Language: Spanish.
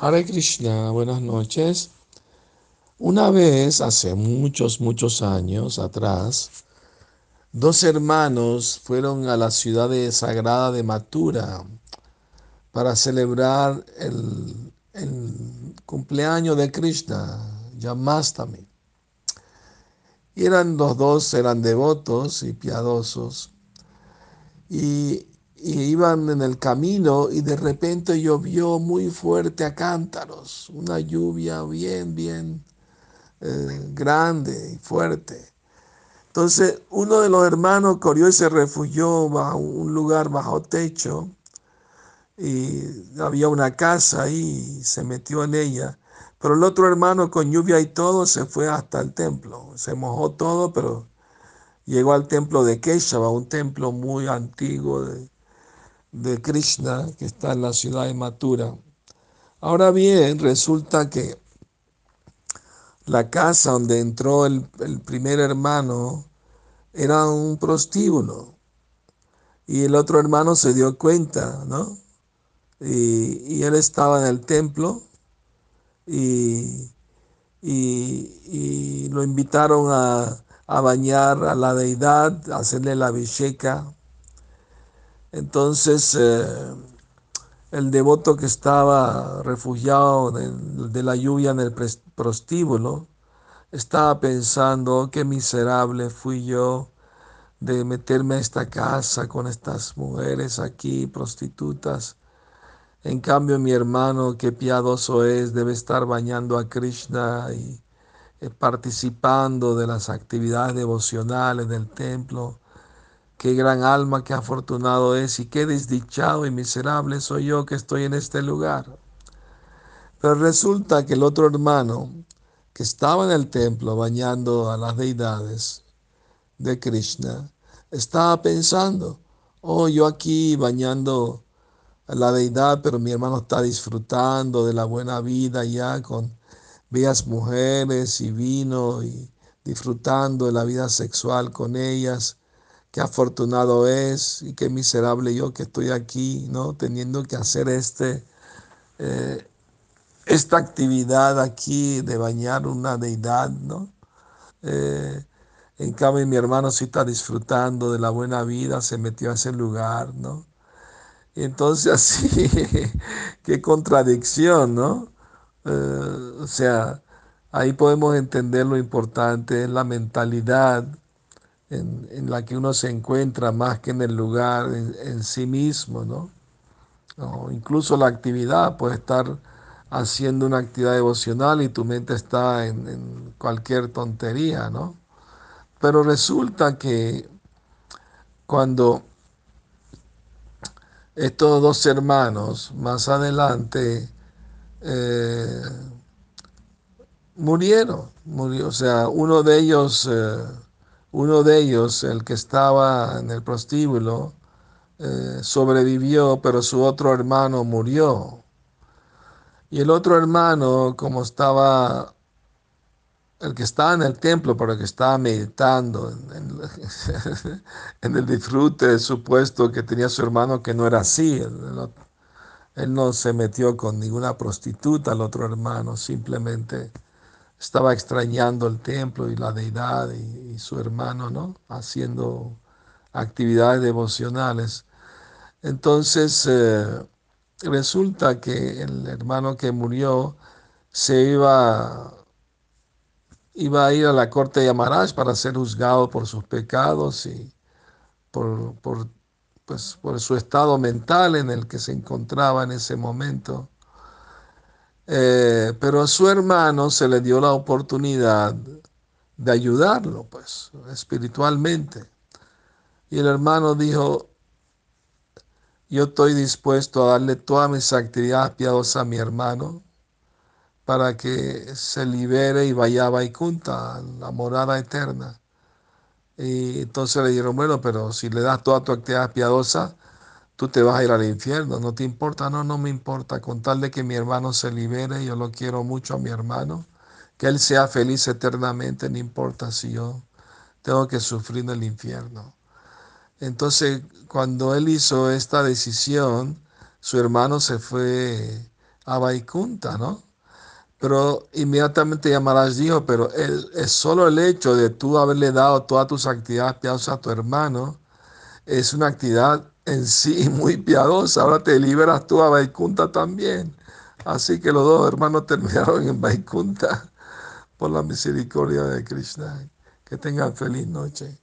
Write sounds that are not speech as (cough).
Hare Krishna, buenas noches. Una vez, hace muchos, muchos años atrás, dos hermanos fueron a la ciudad sagrada de Mathura para celebrar el, el cumpleaños de Krishna, Yamastami. Y eran los dos, eran devotos y piadosos. Y y iban en el camino y de repente llovió muy fuerte a cántaros, una lluvia bien, bien eh, grande y fuerte. Entonces uno de los hermanos corrió y se refugió bajo un lugar bajo techo y había una casa ahí y se metió en ella. Pero el otro hermano con lluvia y todo se fue hasta el templo. Se mojó todo, pero llegó al templo de Keshava, un templo muy antiguo de Krishna que está en la ciudad de Mathura. Ahora bien, resulta que la casa donde entró el, primer hermano era un prostíbulo y el otro hermano se dio cuenta, ¿no? Y, él estaba en el templo y, lo invitaron a, a, bañar a la deidad, a hacerle la bicheca entonces, eh, el devoto que estaba refugiado de, la lluvia en el prostíbulo, estaba pensando, qué miserable fui yo de meterme a esta casa con estas mujeres aquí, prostitutas. En cambio, mi hermano, qué piadoso es, debe estar bañando a Krishna y eh, participando de las actividades devocionales del templo Qué gran alma, qué afortunado es y qué desdichado y miserable soy yo que estoy en este lugar. Pero resulta que el otro hermano que estaba en el templo bañando a las deidades de Krishna, estaba pensando, oh, yo aquí bañando a la deidad, pero mi hermano está disfrutando de la buena vida ya con bellas mujeres y vino y disfrutando de la vida sexual con ellas qué afortunado es y qué miserable yo que estoy aquí, ¿no? Teniendo que hacer este, eh, esta actividad aquí de bañar una deidad, ¿no? Eh, en cambio, mi hermano sí está disfrutando de la buena vida, se metió a ese lugar, ¿no? Entonces (laughs) así, qué contradicción, ¿no? Eh, o sea, ahí podemos entender lo importante, es la mentalidad en, la que uno se encuentra más que en el lugar en, sí mismo, ¿no? Incluso la actividad puede estar haciendo una actividad devocional y tu mente está en, en cualquier tontería, ¿no? Pero resulta que cuando estos dos hermanos más adelante eh, murieron, murió, o sea, uno de ellos eh, uno de ellos, el que estaba en el prostíbulo, eh, sobrevivió, pero su otro hermano murió. Y el otro hermano, como estaba, el que estaba en el templo, pero que estaba meditando en, (laughs) en, el disfrute supuesto que tenía su hermano, que no era así. él no se metió con ninguna prostituta, el otro hermano, simplemente estaba extrañando el templo y la deidad y, su hermano, ¿no? Haciendo actividades devocionales. Entonces, eh, resulta que el hermano que murió se iba, iba a ir a la corte de Yamaraj para ser juzgado por sus pecados y por, por, pues, por su estado mental en el que se encontraba en ese momento. Eh, pero a su hermano se le dio la oportunidad de ayudarlo, pues, espiritualmente. Y el hermano dijo, yo estoy dispuesto a darle todas mis actividades piadosas a mi hermano para que se libere y vaya a Vaikunta, la morada eterna. Y entonces le dijeron, bueno, pero si le das toda tu actividad piadosa, tú te vas a ir al infierno, no te importa, no, no me importa, con tal de que mi hermano se libere, yo lo quiero mucho a mi hermano, que él sea feliz eternamente, no importa si yo tengo que sufrir en el infierno. Entonces, cuando él hizo esta decisión, su hermano se fue a Vaikunta, ¿no? Pero inmediatamente llamarás Dios, pero es solo el hecho de tú haberle dado todas tus actividades a tu hermano, es una actividad en sí (laughs) muy piadosa. Ahora te liberas tú a Vaikunta también. Así que los dos hermanos (laughs) terminaron en Vaikunta por la misericordia de Krishna. Que tengan feliz noche.